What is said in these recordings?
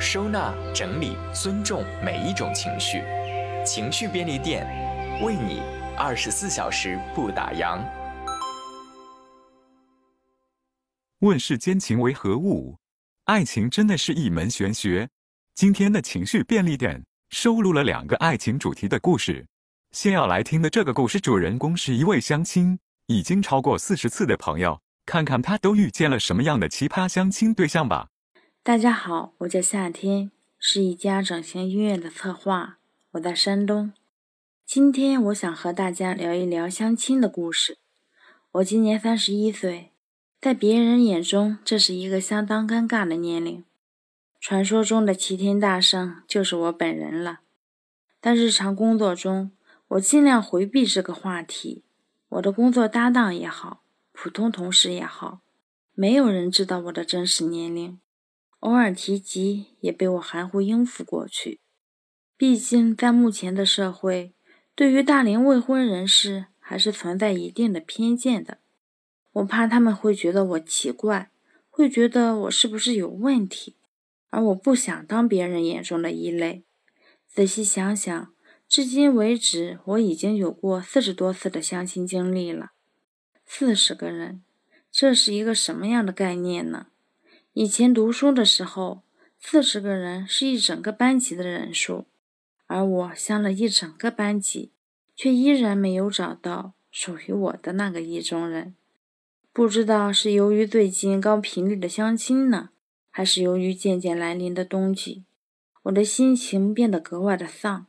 收纳、整理、尊重每一种情绪。情绪便利店，为你二十四小时不打烊。问世间情为何物？爱情真的是一门玄学。今天的情绪便利店收录了两个爱情主题的故事。先要来听的这个故事，主人公是一位相亲已经超过四十次的朋友，看看他都遇见了什么样的奇葩相亲对象吧。大家好，我叫夏天，是一家整形医院的策划，我在山东。今天我想和大家聊一聊相亲的故事。我今年三十一岁。在别人眼中，这是一个相当尴尬的年龄。传说中的齐天大圣就是我本人了。但日常工作中，我尽量回避这个话题。我的工作搭档也好，普通同事也好，没有人知道我的真实年龄。偶尔提及，也被我含糊应付过去。毕竟，在目前的社会，对于大龄未婚人士还是存在一定的偏见的。我怕他们会觉得我奇怪，会觉得我是不是有问题，而我不想当别人眼中的异类。仔细想想，至今为止，我已经有过四十多次的相亲经历了。四十个人，这是一个什么样的概念呢？以前读书的时候，四十个人是一整个班级的人数，而我相了一整个班级，却依然没有找到属于我的那个意中人。不知道是由于最近高频率的相亲呢，还是由于渐渐来临的冬季，我的心情变得格外的丧，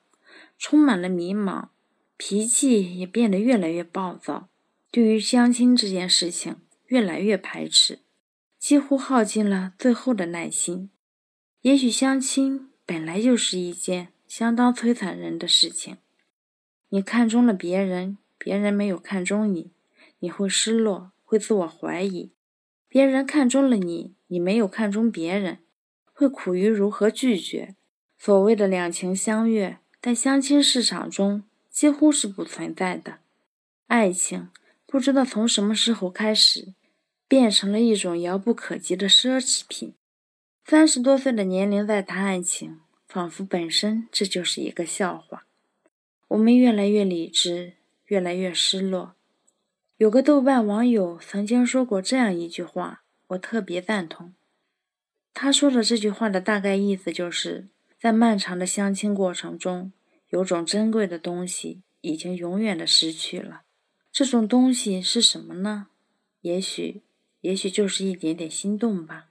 充满了迷茫，脾气也变得越来越暴躁。对于相亲这件事情，越来越排斥，几乎耗尽了最后的耐心。也许相亲本来就是一件相当摧残人的事情，你看中了别人，别人没有看中你，你会失落。会自我怀疑，别人看中了你，你没有看中别人，会苦于如何拒绝。所谓的两情相悦，在相亲市场中几乎是不存在的。爱情不知道从什么时候开始，变成了一种遥不可及的奢侈品。三十多岁的年龄在谈爱情，仿佛本身这就是一个笑话。我们越来越理智，越来越失落。有个豆瓣网友曾经说过这样一句话，我特别赞同。他说的这句话的大概意思就是，在漫长的相亲过程中，有种珍贵的东西已经永远的失去了。这种东西是什么呢？也许，也许就是一点点心动吧。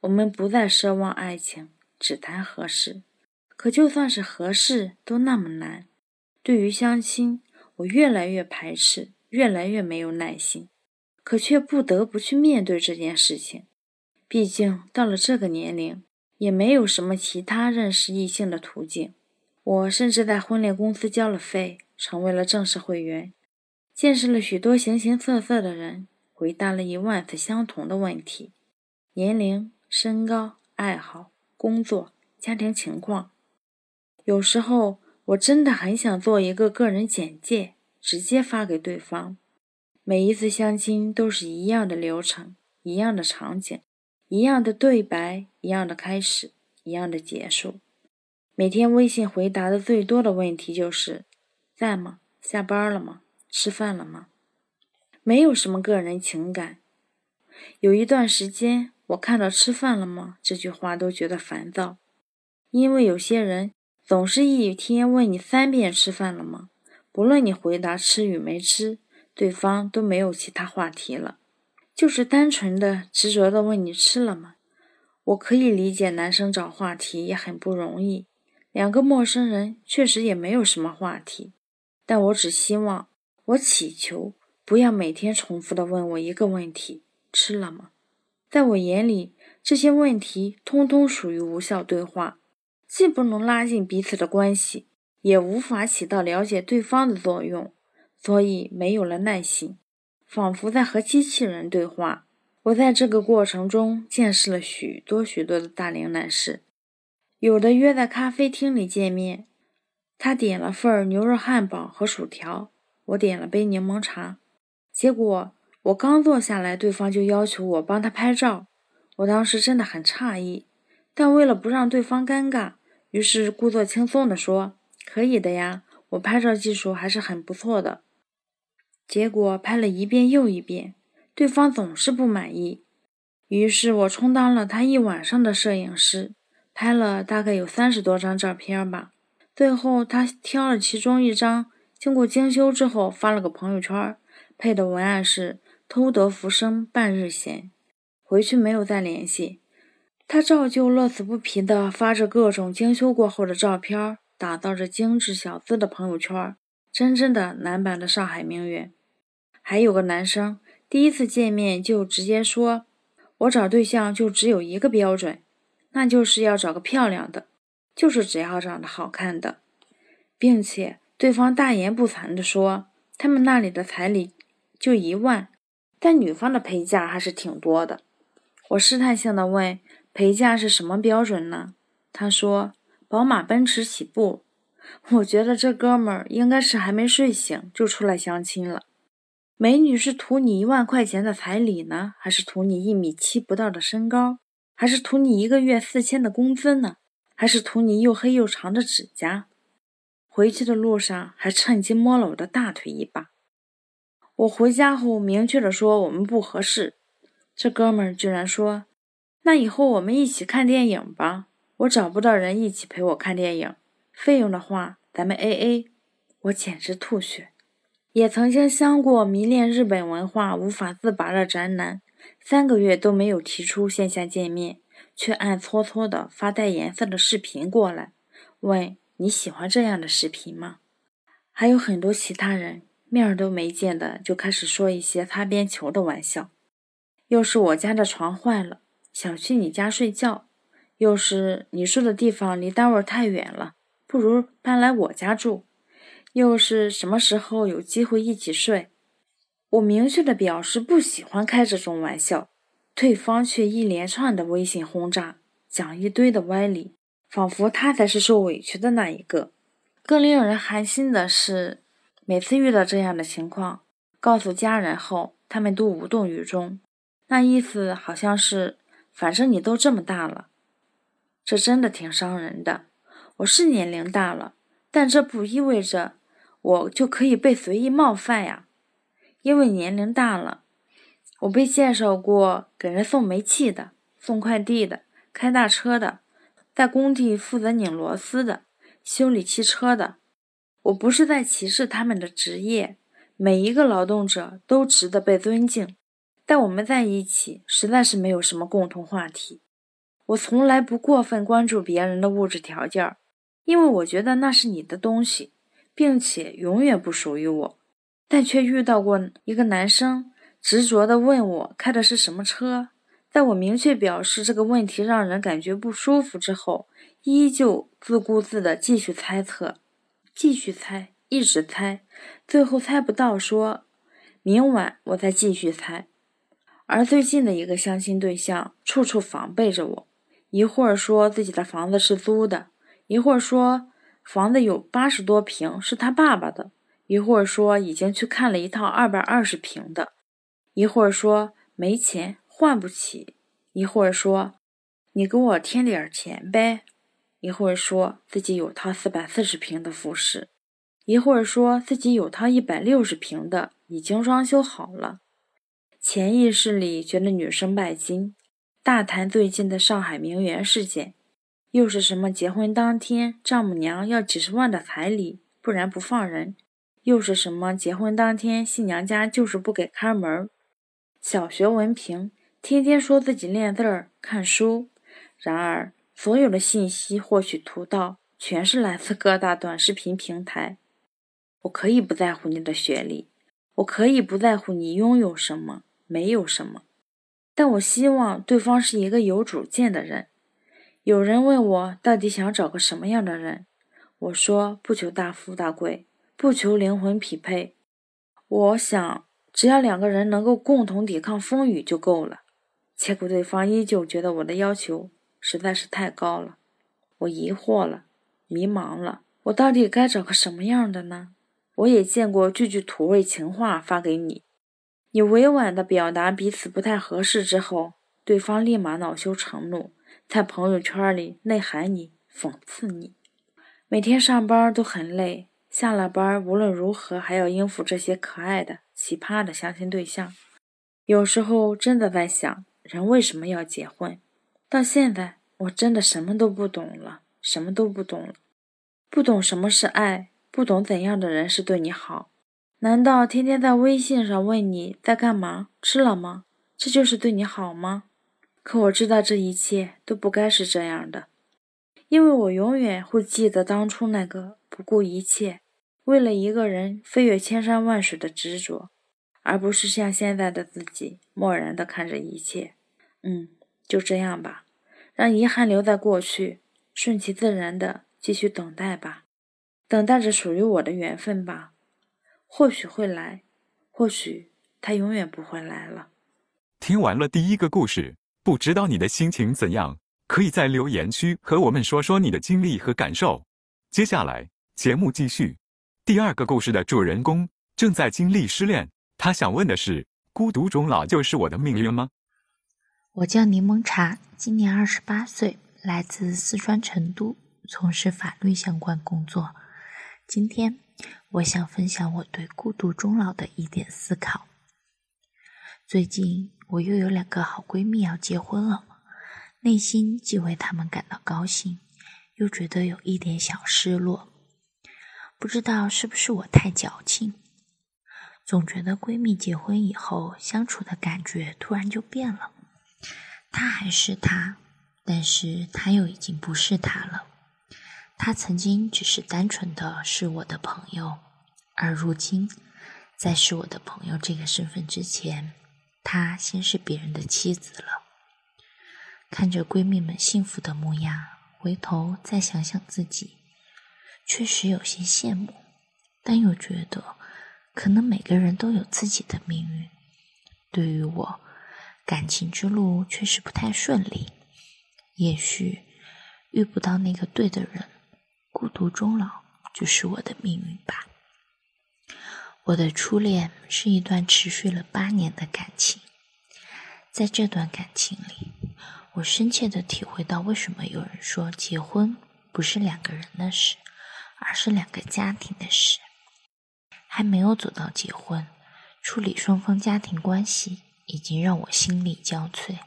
我们不再奢望爱情，只谈合适。可就算是合适，都那么难。对于相亲，我越来越排斥。越来越没有耐心，可却不得不去面对这件事情。毕竟到了这个年龄，也没有什么其他认识异性的途径。我甚至在婚恋公司交了费，成为了正式会员，见识了许多形形色色的人，回答了一万次相同的问题：年龄、身高、爱好、工作、家庭情况。有时候，我真的很想做一个个人简介。直接发给对方。每一次相亲都是一样的流程，一样的场景，一样的对白，一样的开始，一样的结束。每天微信回答的最多的问题就是：“在吗？下班了吗？吃饭了吗？”没有什么个人情感。有一段时间，我看到“吃饭了吗”这句话都觉得烦躁，因为有些人总是一天问你三遍“吃饭了吗”。不论你回答吃与没吃，对方都没有其他话题了，就是单纯的执着的问你吃了吗？我可以理解男生找话题也很不容易，两个陌生人确实也没有什么话题，但我只希望，我祈求不要每天重复的问我一个问题：吃了吗？在我眼里，这些问题通通属于无效对话，既不能拉近彼此的关系。也无法起到了解对方的作用，所以没有了耐心，仿佛在和机器人对话。我在这个过程中见识了许多许多的大龄男士，有的约在咖啡厅里见面，他点了份牛肉汉堡和薯条，我点了杯柠檬茶，结果我刚坐下来，对方就要求我帮他拍照，我当时真的很诧异，但为了不让对方尴尬，于是故作轻松地说：“可以的呀，我拍照技术还是很不错的。”结果拍了一遍又一遍，对方总是不满意。于是我充当了他一晚上的摄影师，拍了大概有三十多张照片吧。最后他挑了其中一张，经过精修之后发了个朋友圈，配的文案是“偷得浮生半日闲”。回去没有再联系。他照旧乐此不疲地发着各种精修过后的照片，打造着精致小资的朋友圈，真正的男版的上海名媛。还有个男生，第一次见面就直接说：“我找对象就只有一个标准，那就是要找个漂亮的，就是只要长得好看的。”并且对方大言不惭地说：“他们那里的彩礼就一万，但女方的陪嫁还是挺多的。”我试探性的问。陪嫁是什么标准呢？他说：“宝马、奔驰起步。”我觉得这哥们儿应该是还没睡醒就出来相亲了。美女是图你一万块钱的彩礼呢，还是图你一米七不到的身高，还是图你一个月四千的工资呢，还是图你又黑又长的指甲？回去的路上还趁机摸了我的大腿一把。我回家后明确的说我们不合适，这哥们儿居然说。那以后我们一起看电影吧。我找不到人一起陪我看电影，费用的话咱们 A A。我简直吐血。也曾经相过迷恋日本文化无法自拔的宅男，三个月都没有提出线下见面，却暗搓搓的发带颜色的视频过来，问你喜欢这样的视频吗？还有很多其他人，面儿都没见的就开始说一些擦边球的玩笑。又是我家的床坏了。想去你家睡觉，又是你住的地方离单位太远了，不如搬来我家住。又是什么时候有机会一起睡？我明确的表示不喜欢开这种玩笑，对方却一连串的微信轰炸，讲一堆的歪理，仿佛他才是受委屈的那一个。更令人寒心的是，每次遇到这样的情况，告诉家人后，他们都无动于衷，那意思好像是。反正你都这么大了，这真的挺伤人的。我是年龄大了，但这不意味着我就可以被随意冒犯呀。因为年龄大了，我被介绍过给人送煤气的、送快递的、开大车的、在工地负责拧螺丝的、修理汽车的。我不是在歧视他们的职业，每一个劳动者都值得被尊敬。但我们在一起实在是没有什么共同话题。我从来不过分关注别人的物质条件，因为我觉得那是你的东西，并且永远不属于我。但却遇到过一个男生执着地问我开的是什么车，在我明确表示这个问题让人感觉不舒服之后，依旧自顾自地继续猜测，继续猜，一直猜，最后猜不到，说明晚我再继续猜。而最近的一个相亲对象，处处防备着我，一会儿说自己的房子是租的，一会儿说房子有八十多平是他爸爸的，一会儿说已经去看了一套二百二十平的，一会儿说没钱换不起，一会儿说你给我添点钱呗，一会儿说自己有套四百四十平的复式，一会儿说自己有套一百六十平的已经装修好了。潜意识里觉得女生拜金，大谈最近的上海名媛事件，又是什么结婚当天丈母娘要几十万的彩礼，不然不放人，又是什么结婚当天新娘家就是不给开门。小学文凭，天天说自己练字儿、看书，然而所有的信息获取途道全是来自各大短视频平台。我可以不在乎你的学历，我可以不在乎你拥有什么。没有什么，但我希望对方是一个有主见的人。有人问我到底想找个什么样的人，我说不求大富大贵，不求灵魂匹配，我想只要两个人能够共同抵抗风雨就够了。结果对方依旧觉得我的要求实在是太高了，我疑惑了，迷茫了，我到底该找个什么样的呢？我也见过句句土味情话发给你。你委婉的表达彼此不太合适之后，对方立马恼羞成怒，在朋友圈里内涵你、讽刺你。每天上班都很累，下了班无论如何还要应付这些可爱的、奇葩的相亲对象。有时候真的在想，人为什么要结婚？到现在，我真的什么都不懂了，什么都不懂了，不懂什么是爱，不懂怎样的人是对你好。难道天天在微信上问你在干嘛、吃了吗？这就是对你好吗？可我知道这一切都不该是这样的。因为我永远会记得当初那个不顾一切，为了一个人飞越千山万水的执着，而不是像现在的自己漠然的看着一切。嗯，就这样吧，让遗憾留在过去，顺其自然的继续等待吧，等待着属于我的缘分吧。或许会来，或许他永远不会来了。听完了第一个故事，不知道你的心情怎样？可以在留言区和我们说说你的经历和感受。接下来节目继续。第二个故事的主人公正在经历失恋，他想问的是：孤独终老就是我的命运吗？我叫柠檬茶，今年二十八岁，来自四川成都，从事法律相关工作。今天我想分享我对孤独终老的一点思考。最近我又有两个好闺蜜要结婚了。内心既为她们感到高兴，又觉得有一点小失落。不知道是不是我太矫情，总觉得闺蜜结婚以后相处的感觉突然就变了。她还是她，但是她又已经不是她了。她曾经只是单纯的是我的朋友，而如今，在是我的朋友这个身份之前，她先是别人的妻子了。看着闺蜜们幸福的模样，回头再想想自己，确实有些羡慕，但又觉得可能每个人都有自己的命运。对于我，感情之路确实不太顺利，也许遇不到那个对的人，孤独终老就是我的命运吧。我的初恋是一段持续了八年的感情，在这段感情里。我深切的体会到，为什么有人说结婚不是两个人的事，而是两个家庭的事。还没有走到结婚，处理双方家庭关系已经让我心力交瘁。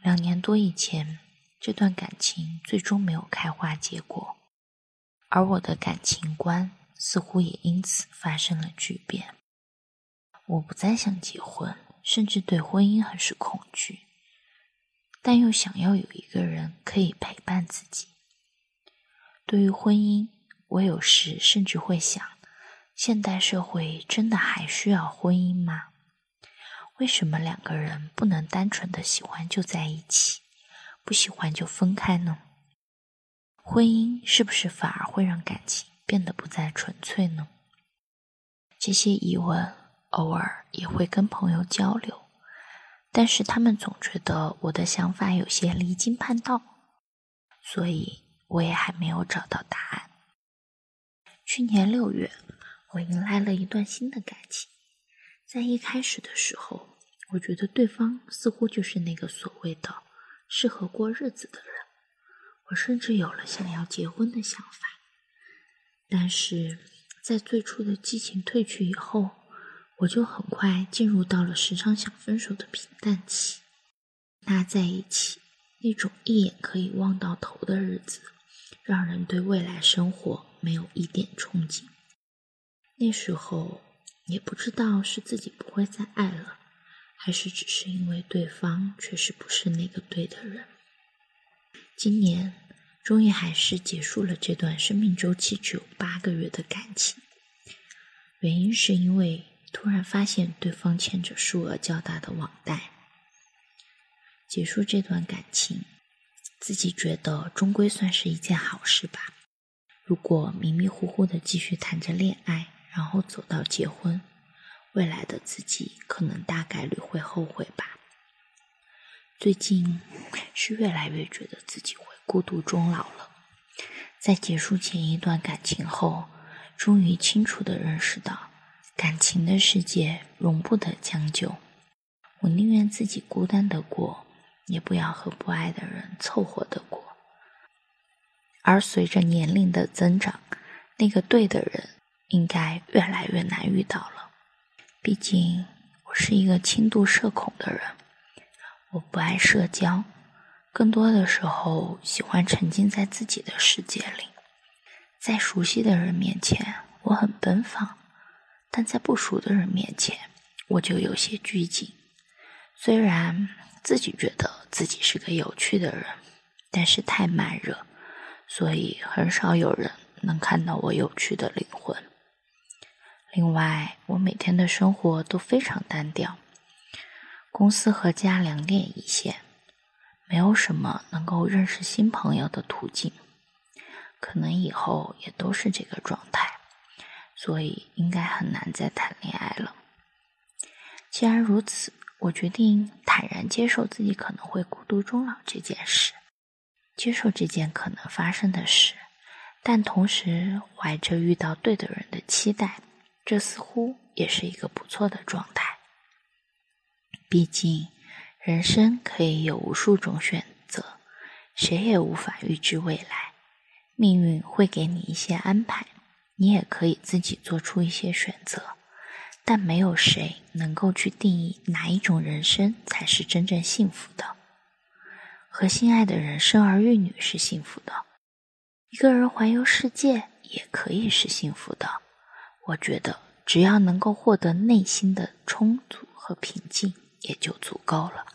两年多以前，这段感情最终没有开花结果，而我的感情观似乎也因此发生了巨变。我不再想结婚，甚至对婚姻很是恐惧。但又想要有一个人可以陪伴自己。对于婚姻，我有时甚至会想：现代社会真的还需要婚姻吗？为什么两个人不能单纯的喜欢就在一起，不喜欢就分开呢？婚姻是不是反而会让感情变得不再纯粹呢？这些疑问偶尔也会跟朋友交流。但是他们总觉得我的想法有些离经叛道，所以我也还没有找到答案。去年六月，我迎来了一段新的感情。在一开始的时候，我觉得对方似乎就是那个所谓的适合过日子的人，我甚至有了想要结婚的想法。但是在最初的激情褪去以后，我就很快进入到了时常想分手的平淡期。那在一起那种一眼可以望到头的日子，让人对未来生活没有一点憧憬。那时候也不知道是自己不会再爱了，还是只是因为对方确实不是那个对的人。今年终于还是结束了这段生命周期只有八个月的感情，原因是因为。突然发现对方欠着数额较大的网贷，结束这段感情，自己觉得终归算是一件好事吧。如果迷迷糊糊的继续谈着恋爱，然后走到结婚，未来的自己可能大概率会后悔吧。最近是越来越觉得自己会孤独终老了。在结束前一段感情后，终于清楚的认识到。感情的世界容不得将就，我宁愿自己孤单的过，也不要和不爱的人凑合的过。而随着年龄的增长，那个对的人应该越来越难遇到了。毕竟我是一个轻度社恐的人，我不爱社交，更多的时候喜欢沉浸在自己的世界里。在熟悉的人面前，我很奔放，但在不熟的人面前，我就有些拘谨。虽然自己觉得自己是个有趣的人，但是太慢热。所以很少有人能看到我有趣的灵魂。另外，我每天的生活都非常单调，公司和家两点一线，没有什么能够认识新朋友的途径，可能以后也都是这个状态，所以应该很难再谈恋爱了。既然如此，我决定坦然接受自己可能会孤独终老这件事。接受这件可能发生的事，但同时怀着遇到对的人的期待，这似乎也是一个不错的状态。毕竟，人生可以有无数种选择，谁也无法预知未来。命运会给你一些安排，你也可以自己做出一些选择，但没有谁能够去定义哪一种人生才是真正幸福的。和心爱的人生儿育女是幸福的，一个人环游世界也可以是幸福的。我觉得只要能够获得内心的充足和平静，也就足够了。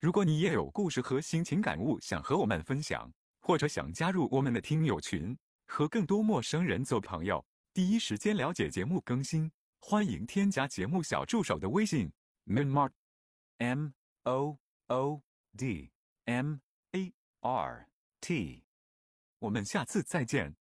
如果你也有故事和心情感悟想和我们分享，或者想加入我们的听友群，和更多陌生人做朋友，第一时间了解节目更新，欢迎添加节目小助手的微信：mood，m o o d。M A R T，我们下次再见。